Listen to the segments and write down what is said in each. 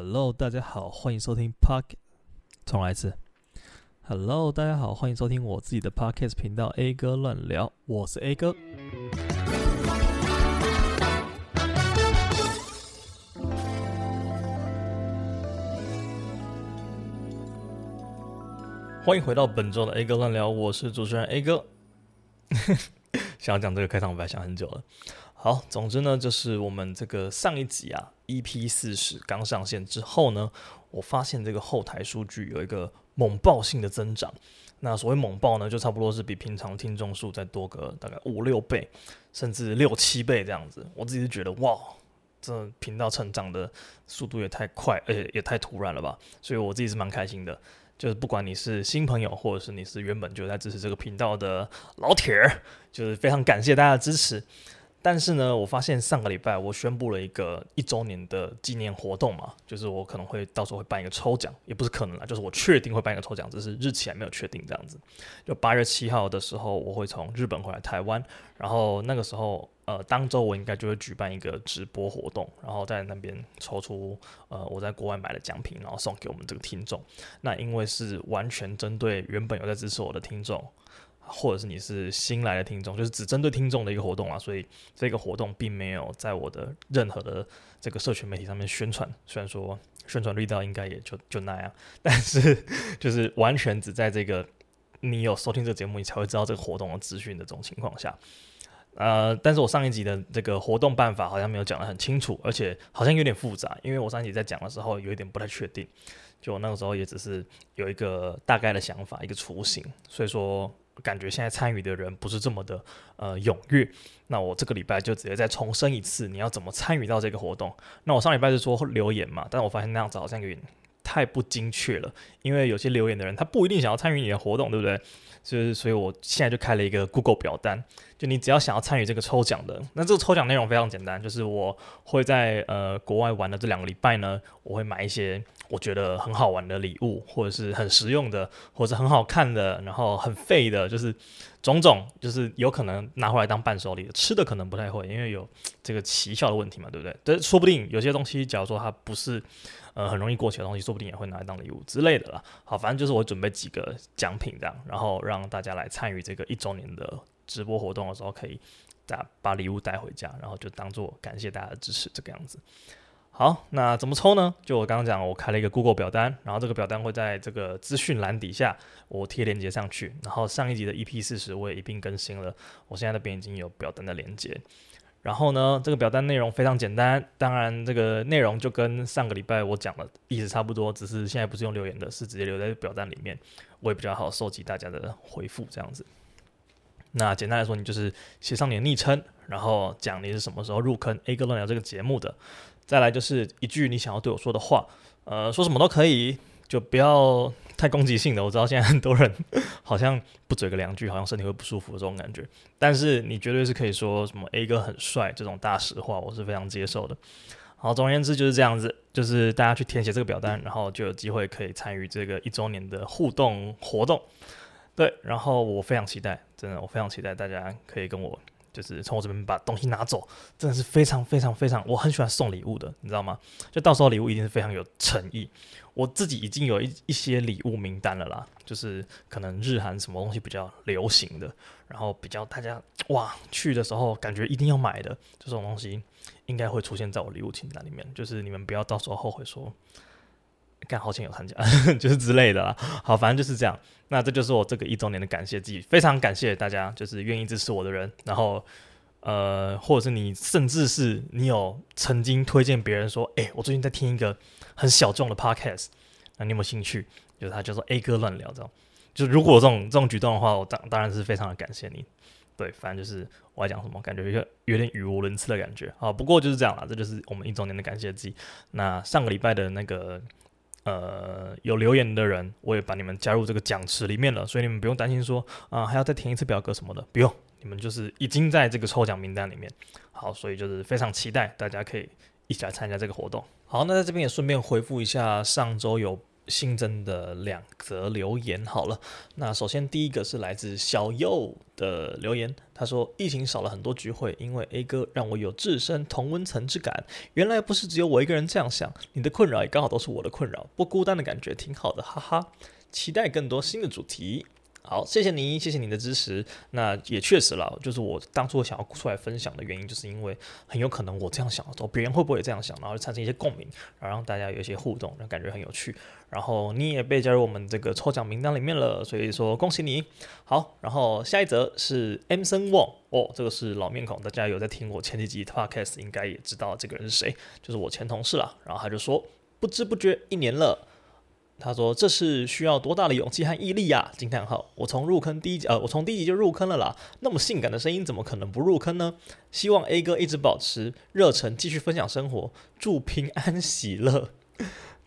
Hello，大家好，欢迎收听 Park。重来一次。Hello，大家好，欢迎收听我自己的 Podcast 频道 A 哥乱聊，我是 A 哥。欢迎回到本周的 A 哥乱聊，我是主持人 A 哥。想要讲这个开场白，想很久了。好，总之呢，就是我们这个上一集啊，EP 四十刚上线之后呢，我发现这个后台数据有一个猛爆性的增长。那所谓猛爆呢，就差不多是比平常听众数再多个大概五六倍，甚至六七倍这样子。我自己是觉得，哇，这频道成长的速度也太快，而且也太突然了吧。所以我自己是蛮开心的。就是不管你是新朋友，或者是你是原本就在支持这个频道的老铁儿，就是非常感谢大家的支持。但是呢，我发现上个礼拜我宣布了一个一周年的纪念活动嘛，就是我可能会到时候会办一个抽奖，也不是可能啦，就是我确定会办一个抽奖，只是日期还没有确定这样子。就八月七号的时候，我会从日本回来台湾，然后那个时候，呃，当周我应该就会举办一个直播活动，然后在那边抽出呃我在国外买的奖品，然后送给我们这个听众。那因为是完全针对原本有在支持我的听众。或者是你是新来的听众，就是只针对听众的一个活动啊，所以这个活动并没有在我的任何的这个社群媒体上面宣传，虽然说宣传力道应该也就就那样，但是 就是完全只在这个你有收听这个节目，你才会知道这个活动的资讯的这种情况下，呃，但是我上一集的这个活动办法好像没有讲得很清楚，而且好像有点复杂，因为我上一集在讲的时候有一点不太确定，就那个时候也只是有一个大概的想法，一个雏形，所以说。感觉现在参与的人不是这么的呃踊跃，那我这个礼拜就直接再重申一次，你要怎么参与到这个活动？那我上礼拜是说留言嘛，但我发现那样子好像有点太不精确了，因为有些留言的人他不一定想要参与你的活动，对不对？就是所以我现在就开了一个 Google 表单，就你只要想要参与这个抽奖的，那这个抽奖内容非常简单，就是我会在呃国外玩的这两个礼拜呢，我会买一些。我觉得很好玩的礼物，或者是很实用的，或者很好看的，然后很废的，就是种种，就是有可能拿回来当伴手礼的。吃的可能不太会，因为有这个奇效的问题嘛，对不对？但说不定有些东西，假如说它不是呃很容易过期的东西，说不定也会拿来当礼物之类的啦。好，反正就是我准备几个奖品这样，然后让大家来参与这个一周年的直播活动的时候，可以把把礼物带回家，然后就当做感谢大家的支持这个样子。好，那怎么抽呢？就我刚刚讲，我开了一个 Google 表单，然后这个表单会在这个资讯栏底下，我贴链接上去。然后上一集的 EP 四十我也一并更新了，我现在那边已经有表单的链接。然后呢，这个表单内容非常简单，当然这个内容就跟上个礼拜我讲的意思差不多，只是现在不是用留言的，是直接留在表单里面，我也比较好收集大家的回复这样子。那简单来说，你就是写上你的昵称，然后讲你是什么时候入坑 A 哥乱聊这个节目的。再来就是一句你想要对我说的话，呃，说什么都可以，就不要太攻击性的。我知道现在很多人好像不嘴个两句，好像身体会不舒服这种感觉。但是你绝对是可以说什么 A 哥很帅这种大实话，我是非常接受的。好，总而言之就是这样子，就是大家去填写这个表单，然后就有机会可以参与这个一周年的互动活动。对，然后我非常期待，真的，我非常期待大家可以跟我。就是从我这边把东西拿走，真的是非常非常非常，我很喜欢送礼物的，你知道吗？就到时候礼物一定是非常有诚意。我自己已经有一一些礼物名单了啦，就是可能日韩什么东西比较流行的，然后比较大家哇去的时候感觉一定要买的这种东西，应该会出现在我礼物清单里面。就是你们不要到时候后悔说。干好钱有参加，就是之类的啦。好，反正就是这样。那这就是我这个一周年的感谢自己，非常感谢大家，就是愿意支持我的人。然后，呃，或者是你，甚至是你有曾经推荐别人说，诶、我最近在听一个很小众的 podcast，那你有没有兴趣？就是他叫做 A 哥乱聊，这种。就如果这种这种举动的话，我当当然是非常的感谢你。对，反正就是我要讲什么，感觉有有点语无伦次的感觉。好，不过就是这样啦，这就是我们一周年的感谢祭。那上个礼拜的那个。呃，有留言的人，我也把你们加入这个奖池里面了，所以你们不用担心说啊、还要再填一次表格什么的，不用，你们就是已经在这个抽奖名单里面。好，所以就是非常期待大家可以一起来参加这个活动。好，那在这边也顺便回复一下上周有新增的两则留言。好了，那首先第一个是来自小右的留言，他说：“疫情少了很多聚会，因为 A 哥让我有置身同温层之感。原来不是只有我一个人这样想，你的困扰也刚好都是我的困扰，不孤单的感觉挺好的，哈哈。期待更多新的主题。”好，谢谢你，谢谢你的支持。那也确实了，就是我当初想要出来分享的原因，就是因为很有可能我这样想的时候，别人会不会也这样想，然后产生一些共鸣，然后让大家有一些互动，让感觉很有趣。然后你也被加入我们这个抽奖名单里面了，所以说恭喜你。好，然后下一则是 Emson Wong，哦，这个是老面孔，大家有在听我前几集 Podcast，应该也知道这个人是谁，就是我前同事了。然后他就说，不知不觉一年了。他说：“这是需要多大的勇气和毅力呀！”惊叹号！我从入坑第一集，呃，我从第一集就入坑了啦。那么性感的声音，怎么可能不入坑呢？希望 A 哥一直保持热忱，继续分享生活，祝平安喜乐。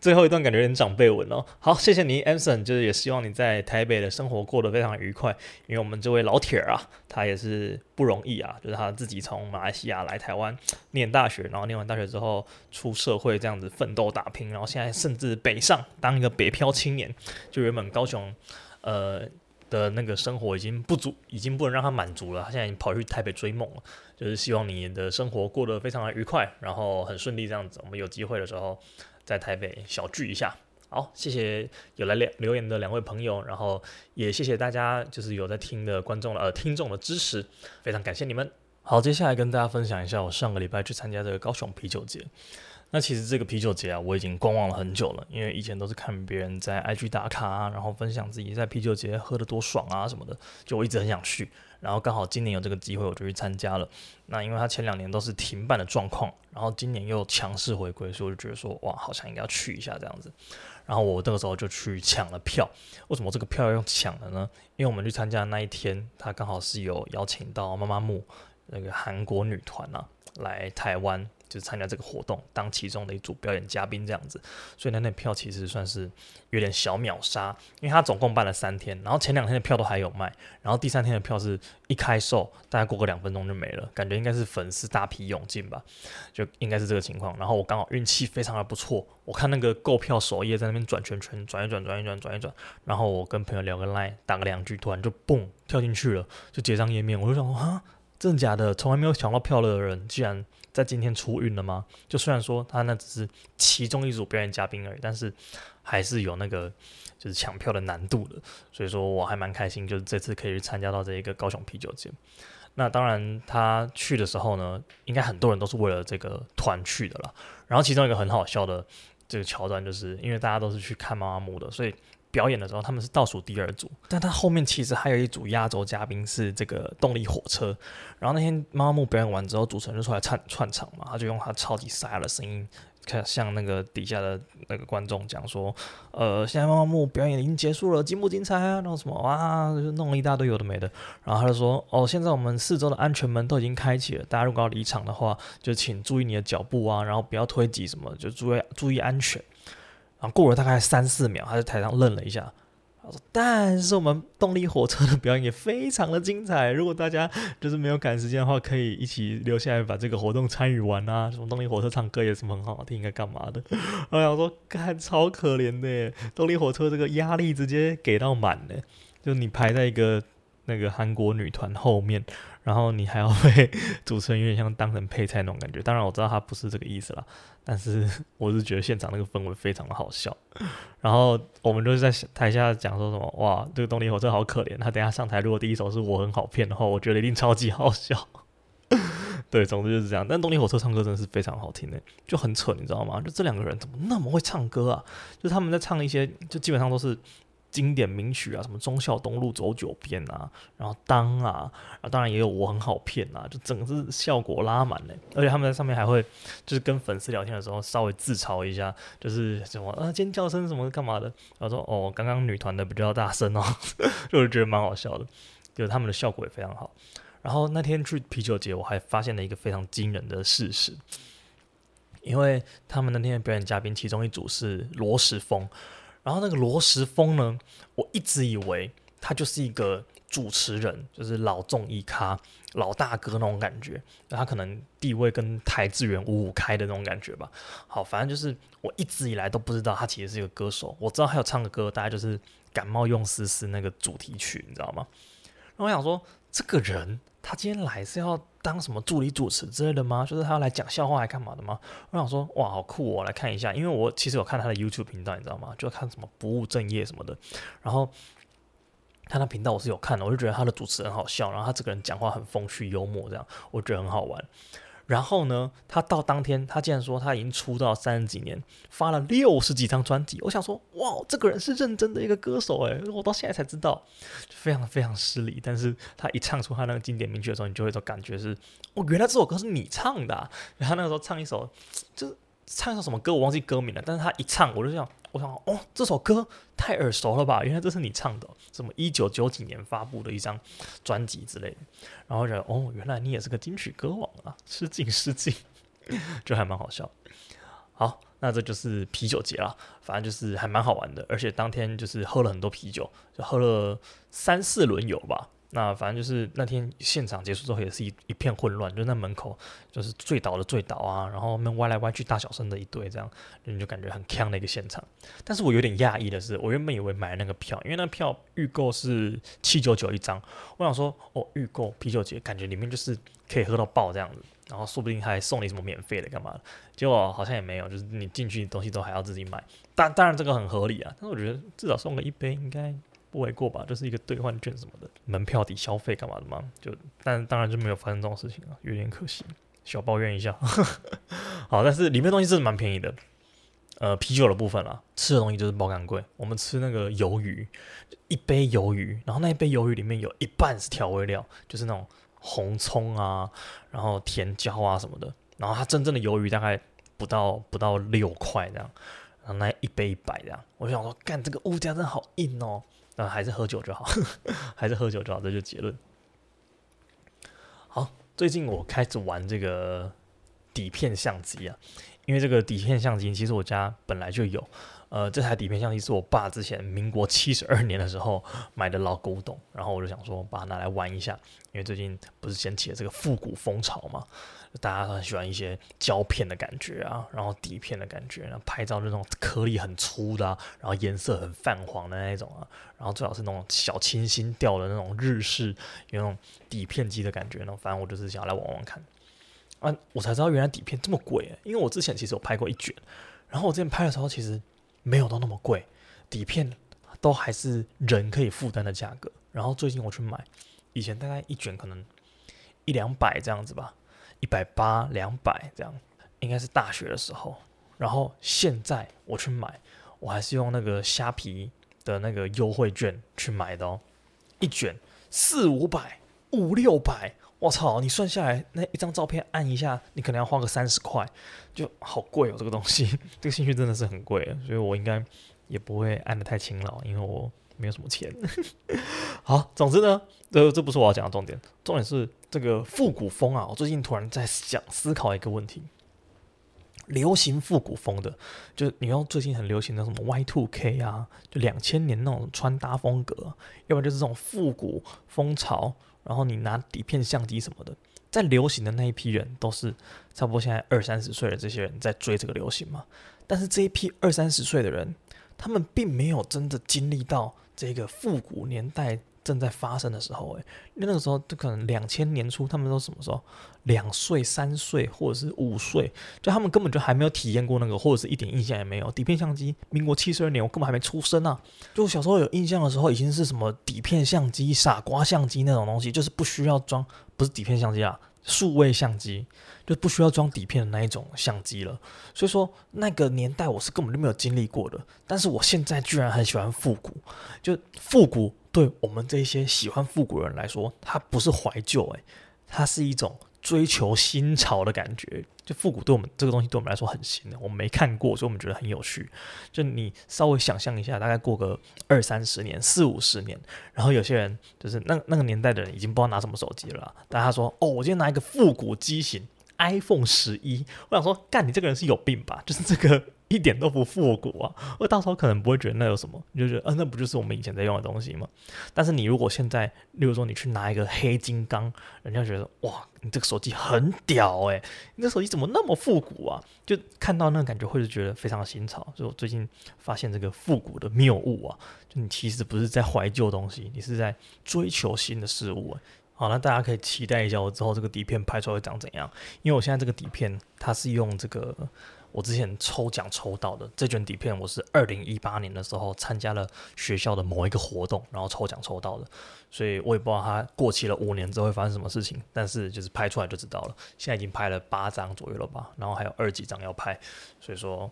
最后一段感觉有点长辈文哦。好，谢谢你，Anson，就是也希望你在台北的生活过得非常愉快。因为我们这位老铁啊，他也是不容易啊，就是他自己从马来西亚来台湾念大学，然后念完大学之后出社会这样子奋斗打拼，然后现在甚至北上当一个北漂青年。就原本高雄呃的那个生活已经不足，已经不能让他满足了，他现在已经跑去台北追梦了。就是希望你的生活过得非常的愉快，然后很顺利这样子。我们有机会的时候。在台北小聚一下，好，谢谢有来留言的两位朋友，然后也谢谢大家，就是有在听的观众了呃听众的支持，非常感谢你们。好，接下来跟大家分享一下我上个礼拜去参加这个高雄啤酒节。那其实这个啤酒节啊，我已经观望了很久了，因为以前都是看别人在 IG 打卡啊，然后分享自己在啤酒节喝得多爽啊什么的，就我一直很想去。然后刚好今年有这个机会，我就去参加了。那因为他前两年都是停办的状况，然后今年又强势回归，所以我就觉得说，哇，好像应该要去一下这样子。然后我那个时候就去抢了票。为什么这个票要用抢的呢？因为我们去参加那一天，他刚好是有邀请到妈妈木那个韩国女团啊来台湾。就是参加这个活动，当其中的一组表演嘉宾这样子，所以那那票其实算是有点小秒杀，因为他总共办了三天，然后前两天的票都还有卖，然后第三天的票是一开售，大概过个两分钟就没了，感觉应该是粉丝大批涌进吧，就应该是这个情况。然后我刚好运气非常的不错，我看那个购票首页在那边转圈圈，转一转，转一转，转一转，然后我跟朋友聊个 line，打个两句，突然就蹦跳进去了，就结账页面，我就想说啊，真的假的？从来没有抢到票的人，居然。在今天出运了吗？就虽然说他那只是其中一组表演嘉宾而已，但是还是有那个就是抢票的难度的，所以说我还蛮开心，就是这次可以去参加到这一个高雄啤酒节。那当然他去的时候呢，应该很多人都是为了这个团去的啦。然后其中一个很好笑的这个桥段，就是因为大家都是去看妈妈木的，所以。表演的时候，他们是倒数第二组，但他后面其实还有一组压轴嘉宾是这个动力火车。然后那天妈妈木表演完之后，主持人就出来串串场嘛，他就用他超级沙哑的声音，看向那个底下的那个观众讲说：“呃，现在妈妈木表演已经结束了，精不精彩啊？然后什么哇，就弄了一大堆有的没的。然后他就说：哦，现在我们四周的安全门都已经开启了，大家如果要离场的话，就请注意你的脚步啊，然后不要推挤什么，就注意注意安全。”然后过了大概三四秒，他在台上愣了一下，他说：“但是我们动力火车的表演也非常的精彩，如果大家就是没有赶时间的话，可以一起留下来把这个活动参与完啊。什么动力火车唱歌也是很好听，应该干嘛的？” 我说，看超可怜的，动力火车这个压力直接给到满了，就你排在一个那个韩国女团后面。然后你还要被 主持人有点像当成配菜那种感觉，当然我知道他不是这个意思啦，但是 我是觉得现场那个氛围非常的好笑。然后我们就是在台下讲说什么，哇，这个动力火车好可怜，他等下上台如果第一首是我很好骗的话，我觉得一定超级好笑。对，总之就是这样。但动力火车唱歌真的是非常好听的，就很扯，你知道吗？就这两个人怎么那么会唱歌啊？就他们在唱一些，就基本上都是。经典名曲啊，什么忠孝东路走九遍啊，然后当啊，啊，当然也有我很好骗啊，就整个是效果拉满嘞。而且他们在上面还会就是跟粉丝聊天的时候稍微自嘲一下，就是什么啊尖叫声什么干嘛的，然后说哦刚刚女团的比较大声哦，就是觉得蛮好笑的，就是他们的效果也非常好。然后那天去啤酒节，我还发现了一个非常惊人的事实，因为他们那天的表演嘉宾其中一组是罗时丰。然后那个罗时丰呢，我一直以为他就是一个主持人，就是老综艺咖、老大哥那种感觉。他可能地位跟台智源五五开的那种感觉吧。好，反正就是我一直以来都不知道他其实是一个歌手。我知道他有唱的歌，大概就是《感冒用丝丝》那个主题曲，你知道吗？然后我想说，这个人。他今天来是要当什么助理主持之类的吗？就是他要来讲笑话来干嘛的吗？我想说，哇，好酷哦！我来看一下，因为我其实有看他的 YouTube 频道，你知道吗？就看什么不务正业什么的。然后他那频道我是有看的，我就觉得他的主持很好笑，然后他这个人讲话很风趣幽默，这样我觉得很好玩。然后呢，他到当天，他竟然说他已经出道三十几年，发了六十几张专辑。我想说，哇，这个人是认真的一个歌手诶，我到现在才知道，非常非常失礼。但是他一唱出他那个经典名曲的时候，你就会有感觉是，哦，原来这首歌是你唱的。然后那个时候唱一首，就唱一首什么歌，我忘记歌名了。但是他一唱，我就想。我想，哦，这首歌太耳熟了吧？原来这是你唱的，什么一九九几年发布的一张专辑之类的。然后觉得，哦，原来你也是个金曲歌王啊，失敬失敬，就还蛮好笑。好，那这就是啤酒节了，反正就是还蛮好玩的，而且当天就是喝了很多啤酒，就喝了三四轮有吧。那反正就是那天现场结束之后也是一一片混乱，就那门口就是醉倒的醉倒啊，然后那歪来歪去大小声的一堆这样，你就感觉很锵的一个现场。但是我有点讶异的是，我原本以为买那个票，因为那票预购是七九九一张，我想说哦，预购啤酒节感觉里面就是可以喝到爆这样子，然后说不定还送你什么免费的干嘛的，结果好像也没有，就是你进去东西都还要自己买。当当然这个很合理啊，但是我觉得至少送个一杯应该。不为过吧，就是一个兑换券什么的，门票抵消费干嘛的嘛，就但当然就没有发生这种事情了，有点可惜，小抱怨一下。好，但是里面东西真的蛮便宜的，呃，啤酒的部分啦，吃的东西就是爆干贵。我们吃那个鱿鱼，一杯鱿鱼，然后那一杯鱿鱼里面有一半是调味料，就是那种红葱啊，然后甜椒啊什么的，然后它真正的鱿鱼大概不到不到六块这样，然后那一杯一百这样，我想说，干这个物价真的好硬哦。那、还是喝酒就好，还是喝酒就好，这就结论。好，最近我开始玩这个底片相机啊，因为这个底片相机其实我家本来就有。呃，这台底片相机是我爸之前民国七十二年的时候买的老古董，然后我就想说把它拿来玩一下，因为最近不是掀起了这个复古风潮嘛，大家很喜欢一些胶片的感觉啊，然后底片的感觉，然后拍照那种颗粒很粗的，然后颜色很泛黄的那种啊，然后最好是那种小清新调的那种日式有那种底片机的感觉，那反正我就是想要来玩玩看啊，我才知道原来底片这么贵，因为我之前其实有拍过一卷，然后我之前拍的时候其实。没有到那么贵，底片都还是人可以负担的价格。然后最近我去买，以前大概一卷可能一两百这样子吧，一百八、两百这样，应该是大学的时候。然后现在我去买，我还是用那个虾皮的那个优惠券去买的哦，一卷四五百、五六百。我操！你算下来那一张照片按一下，你可能要花个三十块，就好贵哦。这个东西，这个兴趣真的是很贵，所以我应该也不会按得太勤劳，因为我没有什么钱。好，总之呢，这这不是我要讲的重点，重点是这个复古风啊。我最近突然在想思考一个问题：流行复古风的，就你用最近很流行的什么 Y Two K 啊，就两千年那种穿搭风格，要不然就是这种复古风潮。然后你拿底片相机什么的，在流行的那一批人都是差不多现在二三十岁的这些人在追这个流行嘛。但是这一批二三十岁的人，他们并没有真的经历到这个复古年代正在发生的时候，诶，因为那个时候就可能两千年初，他们都什么时候？两岁、三岁或者是五岁，就他们根本就还没有体验过那个，或者是一点印象也没有。底片相机，民国七十二年，我根本还没出生啊！就小时候有印象的时候，已经是什么底片相机、傻瓜相机那种东西，就是不需要装，不是底片相机啊，数位相机，就不需要装底片的那一种相机了。所以说那个年代我是根本就没有经历过的。但是我现在居然很喜欢复古，就复古对我们这些喜欢复古的人来说，它不是怀旧，诶，它是一种。追求新潮的感觉，就复古对我们这个东西对我们来说很新的，我们没看过，所以我们觉得很有趣。就你稍微想象一下，大概过个二三十年、四五十年，然后有些人就是那那个年代的人已经不知道拿什么手机了，但他说：“哦，我今天拿一个复古机型 iPhone 十一。”我想说，干你这个人是有病吧？就是这个一点都不复古啊。我到时候可能不会觉得那有什么，你就觉得，嗯、呃，那不就是我们以前在用的东西吗？但是你如果现在，例如说你去拿一个黑金刚，人家觉得，哇，你这个手机很屌诶、你这手机怎么那么复古啊？就看到那个感觉，会是觉得非常新潮。所以我最近发现这个复古的谬误啊，就你其实不是在怀旧东西，你是在追求新的事物、好，那大家可以期待一下我之后这个底片拍出来会长怎样？因为我现在这个底片它是用这个我之前抽奖抽到的这卷底片，我是二零一八年的时候参加了学校的某一个活动，然后抽奖抽到的，所以我也不知道它过期了五年之后会发生什么事情，但是就是拍出来就知道了。现在已经拍了八张左右了吧，然后还有二几张要拍，所以说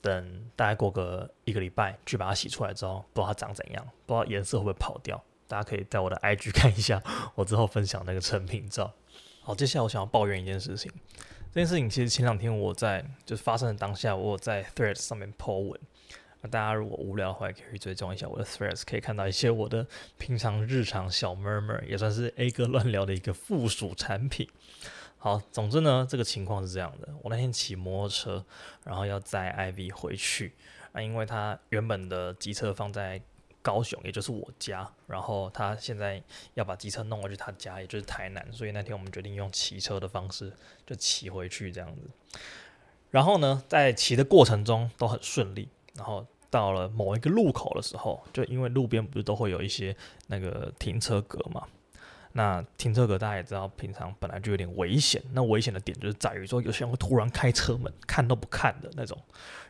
等大概过个一个礼拜去把它洗出来之后，不知道它长怎样，不知道颜色会不会跑掉。大家可以在我的 IG 看一下，我之后分享那个成品照。好，接下来我想要抱怨一件事情。这件事情其实前两天我在就是发生的当下，我在 Threads 上面 po 文。那大家如果无聊的话，也可以追踪一下我的 Threads，可以看到一些我的平常日常小 murmur，也算是 A 哥乱聊的一个附属产品。好，总之呢，这个情况是这样的：我那天骑摩托车，然后要载 IV 回去，啊，因为他原本的机车放在。高雄，也就是我家，然后他现在要把机车弄过去他家，也就是台南，所以那天我们决定用骑车的方式就骑回去这样子。然后呢，在骑的过程中都很顺利，然后到了某一个路口的时候，就因为路边不是都会有一些那个停车格嘛，那停车格大家也知道，平常本来就有点危险，那危险的点就是在于说有些人会突然开车门看都不看的那种，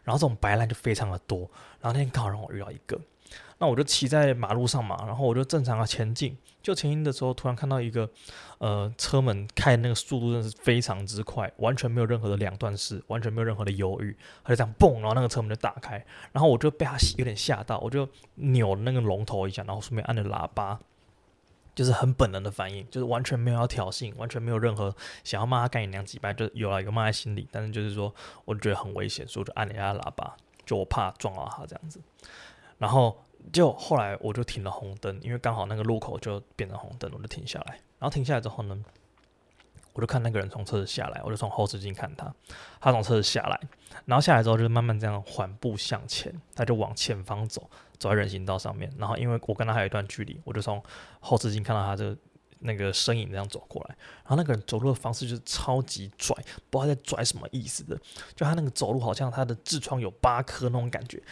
然后这种白烂就非常的多，然后那天刚好让我遇到一个。那我就骑在马路上嘛，然后我就正常的前进，就前进的时候，突然看到一个，呃，车门开的那个速度真的是非常之快，完全没有任何的两段式，完全没有任何的犹豫，他就这样蹦，然后那个车门就打开，然后我就被他有点吓到，我就扭了那个龙头一下，然后顺便按了喇叭，就是很本能的反应，就是完全没有要挑衅，完全没有任何想要骂他干你娘几百，就有了有骂在心里，但是就是说，我觉得很危险，所以我就按了一下喇叭，就我怕撞到他这样子，然后。就后来我就停了红灯，因为刚好那个路口就变成红灯，我就停下来。然后停下来之后呢，我就看那个人从车子下来，我就从后视镜看他，他从车子下来，然后下来之后就慢慢这样缓步向前，他就往前方走，走在人行道上面。然后因为我跟他还有一段距离，我就从后视镜看到他这个那个身影这样走过来。然后那个人走路的方式就是超级拽，不知道在拽什么意思的，就他那个走路好像他的痔疮有八颗那种感觉。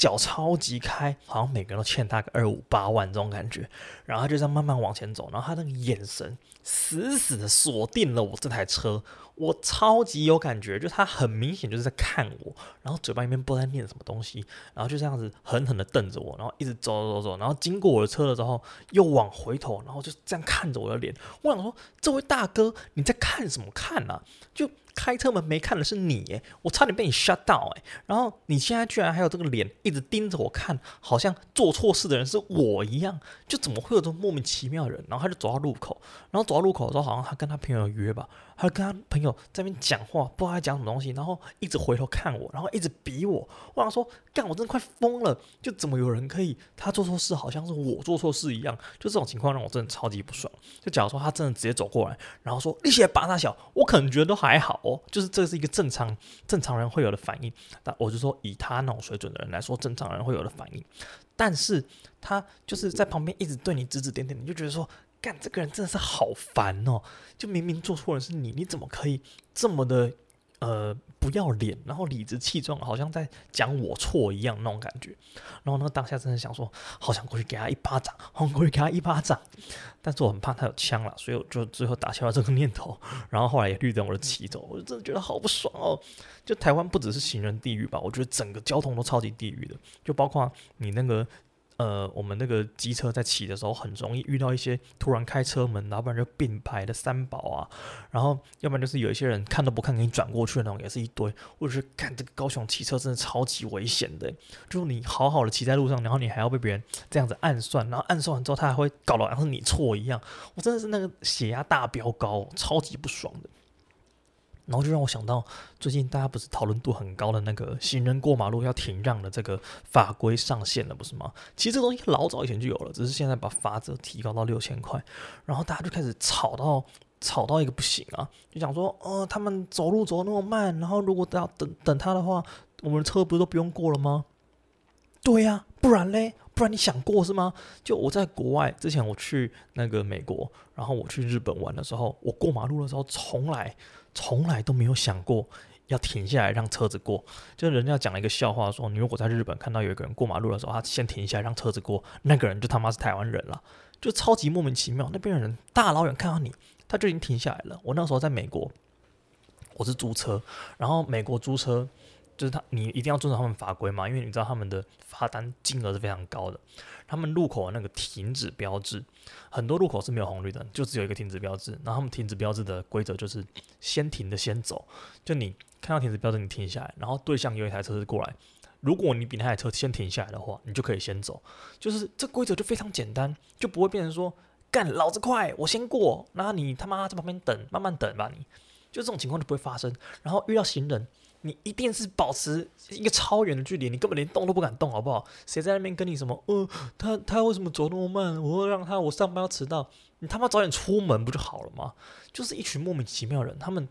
脚超级开，好像每个人都欠他个二五八万这种感觉，然后他就这样慢慢往前走，然后他那个眼神死死的锁定了我这台车。我超级有感觉，就他很明显就是在看我，然后嘴巴里面不知道在念什么东西，然后就这样子狠狠的瞪着我，然后一直走走走，然后经过我的车了之后又往回头，然后就这样看着我的脸。我想说，这位大哥你在看什么看啊？就开车门没看的是你耶，我差点被你 shut down 哎，然后你现在居然还有这个脸一直盯着我看，好像做错事的人是我一样，就怎么会有这种莫名其妙的人？然后他就走到路口，然后走到路口的时候，好像他跟他朋友约吧。他跟他朋友在那边讲话，不知道他讲什么东西，然后一直回头看我，然后一直比我。我想说，干，我真的快疯了！就怎么有人可以他做错事，好像是我做错事一样？就这种情况让我真的超级不爽。就假如说他真的直接走过来，然后说你写八大小，我可能觉得都还好哦，就是这是一个正常正常人会有的反应。但我就说，以他那种水准的人来说，正常人会有的反应。但是他就是在旁边一直对你指指点点，你就觉得说。干，这个人真的是好烦哦！就明明做错的是你，你怎么可以这么的呃不要脸，然后理直气壮，好像在讲我错一样那种感觉。然后那个当下真的想说，好想过去给他一巴掌，好过去给他一巴掌。但是我很怕他有枪了，所以我就最后打消了这个念头。然后后来也绿灯，我就骑走。我就真的觉得好不爽哦！就台湾不只是行人地狱吧，我觉得整个交通都超级地狱的，就包括你那个。呃，我们那个机车在骑的时候，很容易遇到一些突然开车门，要不然就并排的三宝啊，然后要不然就是有一些人看都不看给你转过去的那种，也是一堆。或者是看这个高雄骑车真的超级危险的，就你好好的骑在路上，然后你还要被别人这样子暗算，然后暗算完之后他还会搞得好像是你错一样，我真的是那个血压大飙高，超级不爽的。然后就让我想到，最近大家不是讨论度很高的那个行人过马路要停让的这个法规上线了，不是吗？其实这东西老早以前就有了，只是现在把罚则提高到六千块，然后大家就开始吵到吵到一个不行啊，就想说，呃，他们走路走那么慢，然后如果要等等他的话，我们的车不是都不用过了吗？对呀、不然嘞？不然你想过是吗？就我在国外之前，我去那个美国，然后我去日本玩的时候，我过马路的时候，从来从来都没有想过要停下来让车子过。就是人家讲了一个笑话说，你如果在日本看到有一个人过马路的时候，他先停下来让车子过，那个人就他妈是台湾人了，就超级莫名其妙。那边的人大老远看到你，他就已经停下来了。我那时候在美国，我是租车，然后美国租车。就是他，你一定要遵守他们法规嘛，因为你知道他们的罚单金额是非常高的。他们路口那个停止标志，很多路口是没有红绿灯，就只有一个停止标志。然后他们停止标志的规则就是先停的先走，就你看到停止标志，你停下来，然后对向有一台车子过来，如果你比那台车先停下来的话，你就可以先走。就是这规则就非常简单，就不会变成说干老子快，我先过，那你他妈在旁边等，慢慢等吧，你就这种情况就不会发生。然后遇到行人。你一定是保持一个超远的距离，你根本连动都不敢动，好不好？谁在那边跟你什么？呃，他他为什么走那么慢？我会让他，我上班要迟到。你他妈早点出门不就好了吗？就是一群莫名其妙的人，他们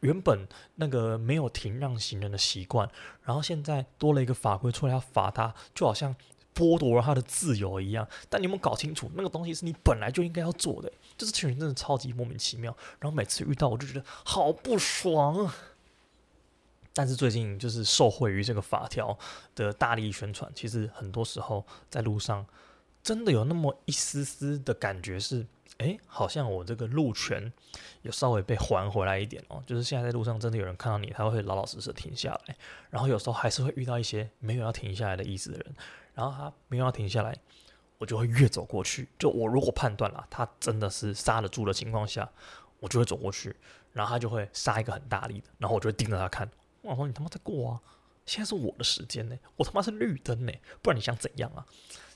原本那个没有停让行人的习惯，然后现在多了一个法规出来要罚他，就好像剥夺了他的自由一样。但你有没有搞清楚，那个东西是你本来就应该要做的？就是这群人真的超级莫名其妙，然后每次遇到我就觉得好不爽啊。但是最近就是受惠于这个法条的大力宣传，其实很多时候在路上真的有那么一丝丝的感觉是，哎，好像我这个路权有稍微被还回来一点哦。就是现在在路上真的有人看到你，他会老老实实停下来，然后有时候还是会遇到一些没有要停下来的意思的人，然后他没有要停下来，我就会越走过去。就我如果判断了他真的是刹得住的情况下，我就会走过去，然后他就会刹一个很大力的，然后我就会盯着他看。我说你他妈在过啊！现在是我的时间呢，我他妈是绿灯呢，不然你想怎样啊？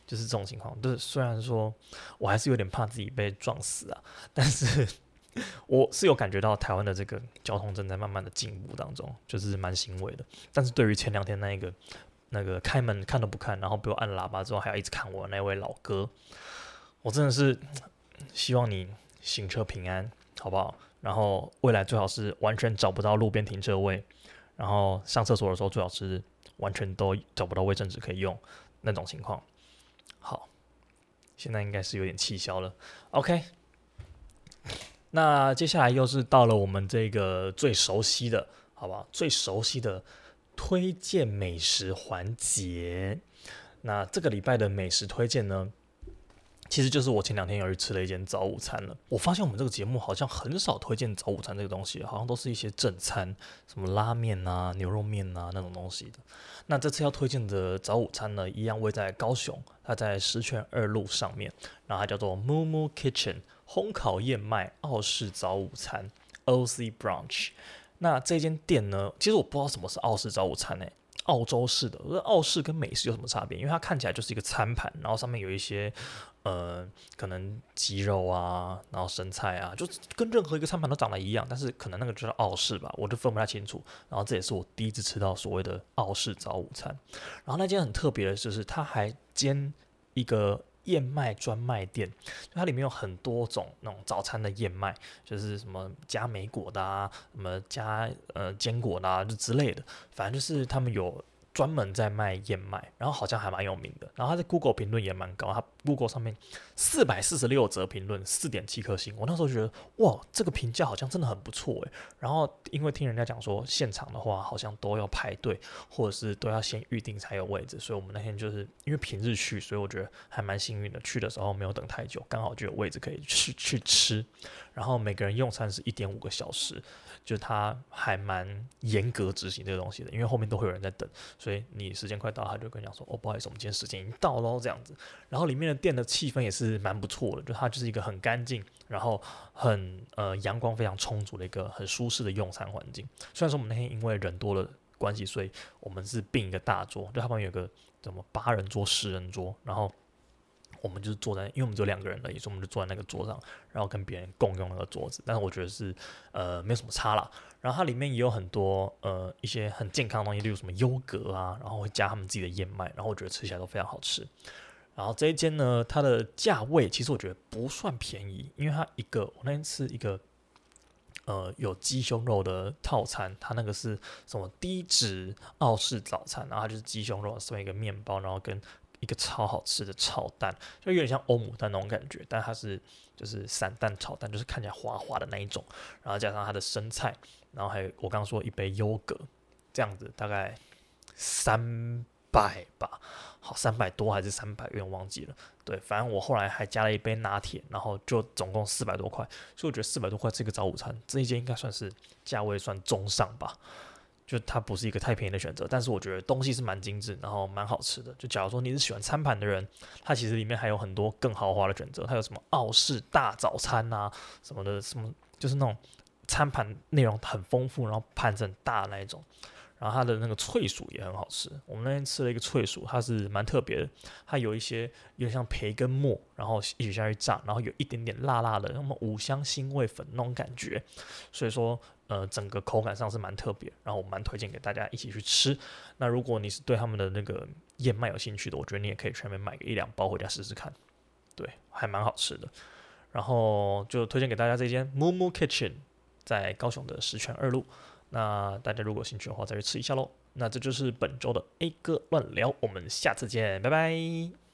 就是这种情况。就是虽然说我还是有点怕自己被撞死啊，但是 我是有感觉到台湾的这个交通正在慢慢的进步当中，就是蛮欣慰的。但是对于前两天那一个那个开门看都不看，然后被我按喇叭之后还要一直看我那位老哥，我真的是 希望你行车平安，好不好？然后未来最好是完全找不到路边停车位。然后上厕所的时候，最好是完全都找不到卫生纸可以用那种情况。好，现在应该是有点气消了。OK，那接下来又是到了我们这个最熟悉的，好吧？最熟悉的推荐美食环节。那这个礼拜的美食推荐呢？其实就是我前两天有去吃了一间早午餐了。我发现我们这个节目好像很少推荐早午餐这个东西，好像都是一些正餐，什么拉面啊、牛肉面啊那种东西的。那这次要推荐的早午餐呢，一样位在高雄，它在十全二路上面，然后它叫做 Moo Moo Kitchen 烘烤燕麦澳式早午餐 O C Brunch）。那这间店呢，其实我不知道什么是澳式早午餐诶、澳洲式的。澳式跟美式有什么差别？因为它看起来就是一个餐盘，然后上面有一些。呃，可能鸡肉啊，然后生菜啊，就跟任何一个餐盘都长得一样，但是可能那个就是澳式吧，我就分不太清楚。然后这也是我第一次吃到所谓的澳式早午餐。然后那间很特别的就是，它还兼一个燕麦专卖店，它里面有很多种那种早餐的燕麦，就是什么加莓果的啊，什么加呃坚果的啊，就之类的，反正就是他们有。专门在卖燕麦，然后好像还蛮有名的。然后他在 Google 评论也蛮高，他 Google 上面四百四十六则评论，四点七颗星。我那时候觉得，哇，这个评价好像真的很不错诶。然后因为听人家讲说，现场的话好像都要排队，或者是都要先预定才有位置。所以我们那天就是因为平日去，所以我觉得还蛮幸运的。去的时候没有等太久，刚好就有位置可以去去吃。然后每个人用餐是一点五个小时。就是他还蛮严格执行这个东西的，因为后面都会有人在等，所以你时间快到，他就跟你讲说：“哦，不好意思，我们今天时间已经到喽。”这样子。然后里面的店的气氛也是蛮不错的，就它就是一个很干净，然后很呃阳光非常充足的一个很舒适的用餐环境。虽然说我们那天因为人多的关系，所以我们是并一个大桌，就他旁边有个什么八人桌、十人桌，然后。我们就是坐在，因为我们只有两个人而已，所以我们就坐在那个桌上，然后跟别人共用那个桌子。但是我觉得是呃没有什么差啦。然后它里面也有很多呃一些很健康的东西，例如什么优格啊，然后会加他们自己的燕麦，然后我觉得吃起来都非常好吃。然后这一间呢，它的价位其实我觉得不算便宜，因为它一个我那天吃一个呃有鸡胸肉的套餐，它那个是什么低脂澳式早餐，然后它就是鸡胸肉送一个面包，然后跟一个超好吃的炒蛋，就有点像欧姆蛋那种感觉，但它是就是散蛋炒蛋，就是看起来滑滑的那一种，然后加上它的生菜，然后还有我刚刚说一杯优格，这样子大概三百吧，好三百多还是三百，有点忘记了。对，反正我后来还加了一杯拿铁，然后就总共四百多块，所以我觉得四百多块这个早午餐，这一间应该算是价位算中上吧。就它不是一个太便宜的选择，但是我觉得东西是蛮精致，然后蛮好吃的。就假如说你是喜欢餐盘的人，它其实里面还有很多更豪华的选择，它有什么澳式大早餐啊什么的，什么就是那种餐盘内容很丰富，然后盘子很大那一种。然后它的那个脆薯也很好吃，我们那天吃了一个脆薯，它是蛮特别的，它有一些有点像培根末，然后一起下去炸，然后有一点点辣辣的，那么五香腥味粉那种感觉，所以说呃整个口感上是蛮特别，然后我蛮推荐给大家一起去吃。那如果你是对他们的那个燕麦有兴趣的，我觉得你也可以全面买个一两包回家试试看，对，还蛮好吃的。然后就推荐给大家这间 Mumu Kitchen，在高雄的十全二路。那大家如果有兴趣的话，再去吃一下喽。那这就是本周的 A 哥乱聊，我们下次见，拜拜。